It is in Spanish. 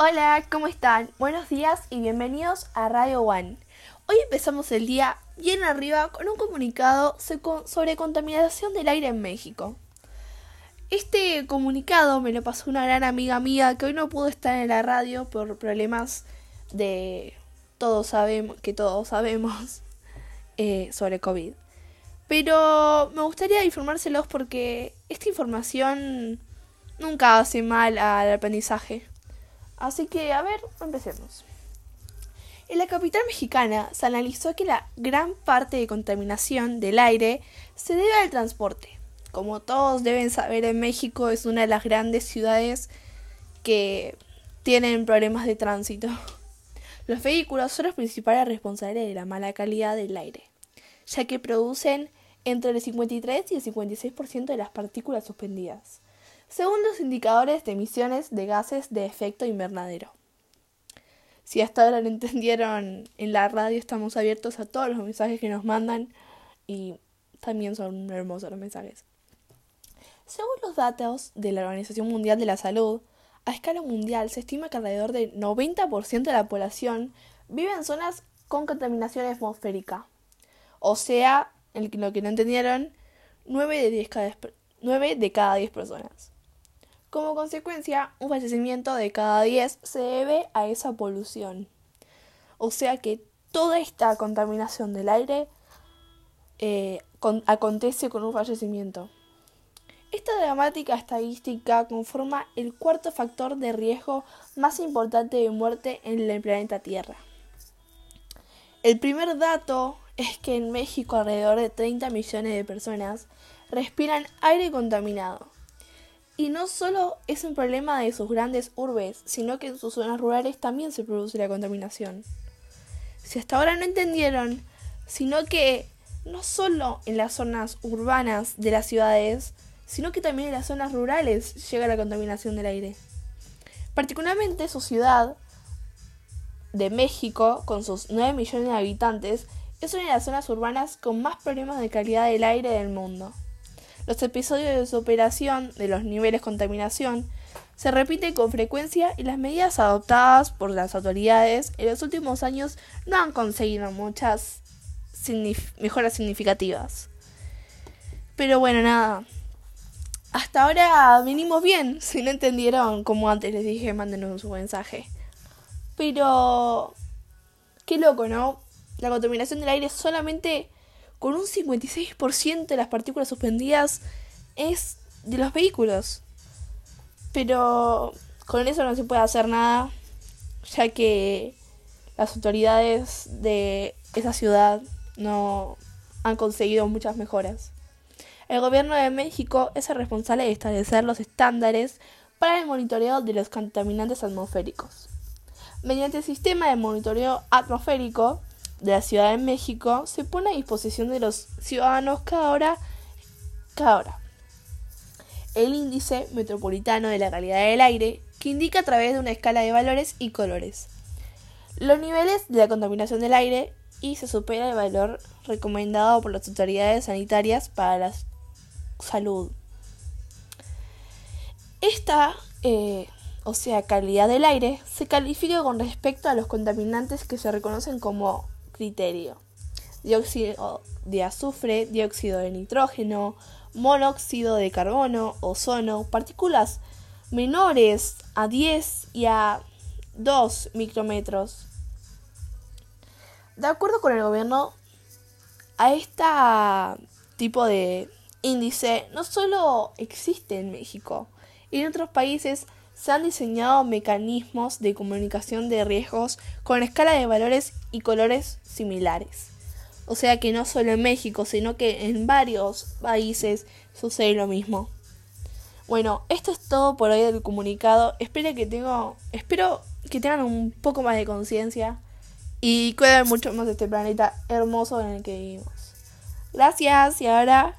Hola, ¿cómo están? Buenos días y bienvenidos a Radio One. Hoy empezamos el día bien arriba con un comunicado sobre contaminación del aire en México. Este comunicado me lo pasó una gran amiga mía que hoy no pudo estar en la radio por problemas de todos sabemos que todos sabemos eh, sobre COVID. Pero me gustaría informárselos porque esta información nunca hace mal al aprendizaje. Así que, a ver, empecemos. En la capital mexicana se analizó que la gran parte de contaminación del aire se debe al transporte. Como todos deben saber, en México es una de las grandes ciudades que tienen problemas de tránsito. Los vehículos son los principales responsables de la mala calidad del aire, ya que producen entre el 53 y el 56% de las partículas suspendidas según los indicadores de emisiones de gases de efecto invernadero. Si hasta ahora lo entendieron en la radio, estamos abiertos a todos los mensajes que nos mandan y también son hermosos los mensajes. Según los datos de la Organización Mundial de la Salud, a escala mundial se estima que alrededor del 90% de la población vive en zonas con contaminación atmosférica. O sea, en lo que no entendieron, 9 de, 10 cada, 9 de cada 10 personas. Como consecuencia, un fallecimiento de cada 10 se debe a esa polución. O sea que toda esta contaminación del aire eh, acontece con un fallecimiento. Esta dramática estadística conforma el cuarto factor de riesgo más importante de muerte en el planeta Tierra. El primer dato es que en México alrededor de 30 millones de personas respiran aire contaminado y no solo es un problema de sus grandes urbes, sino que en sus zonas rurales también se produce la contaminación. Si hasta ahora no entendieron, sino que no solo en las zonas urbanas de las ciudades, sino que también en las zonas rurales llega la contaminación del aire. Particularmente su ciudad de México, con sus 9 millones de habitantes, es una de las zonas urbanas con más problemas de calidad del aire del mundo. Los episodios de superación de los niveles de contaminación se repiten con frecuencia y las medidas adoptadas por las autoridades en los últimos años no han conseguido muchas mejoras significativas. Pero bueno, nada. Hasta ahora venimos bien. Si no entendieron, como antes les dije, mándenos su mensaje. Pero... Qué loco, ¿no? La contaminación del aire solamente con un 56% de las partículas suspendidas es de los vehículos. Pero con eso no se puede hacer nada, ya que las autoridades de esa ciudad no han conseguido muchas mejoras. El gobierno de México es el responsable de establecer los estándares para el monitoreo de los contaminantes atmosféricos. Mediante el sistema de monitoreo atmosférico, de la Ciudad de México se pone a disposición de los ciudadanos cada hora, cada hora. El índice metropolitano de la calidad del aire, que indica a través de una escala de valores y colores los niveles de la contaminación del aire y se supera el valor recomendado por las autoridades sanitarias para la salud. Esta, eh, o sea, calidad del aire, se califica con respecto a los contaminantes que se reconocen como criterio. Dióxido de azufre, dióxido de nitrógeno, monóxido de carbono, ozono, partículas menores a 10 y a 2 micrómetros. De acuerdo con el gobierno, a este tipo de índice no solo existe en México, en otros países se han diseñado mecanismos de comunicación de riesgos con escala de valores y colores similares. O sea que no solo en México, sino que en varios países sucede lo mismo. Bueno, esto es todo por hoy del comunicado. Espero que tengo, espero que tengan un poco más de conciencia y cuiden mucho más de este planeta hermoso en el que vivimos. Gracias y ahora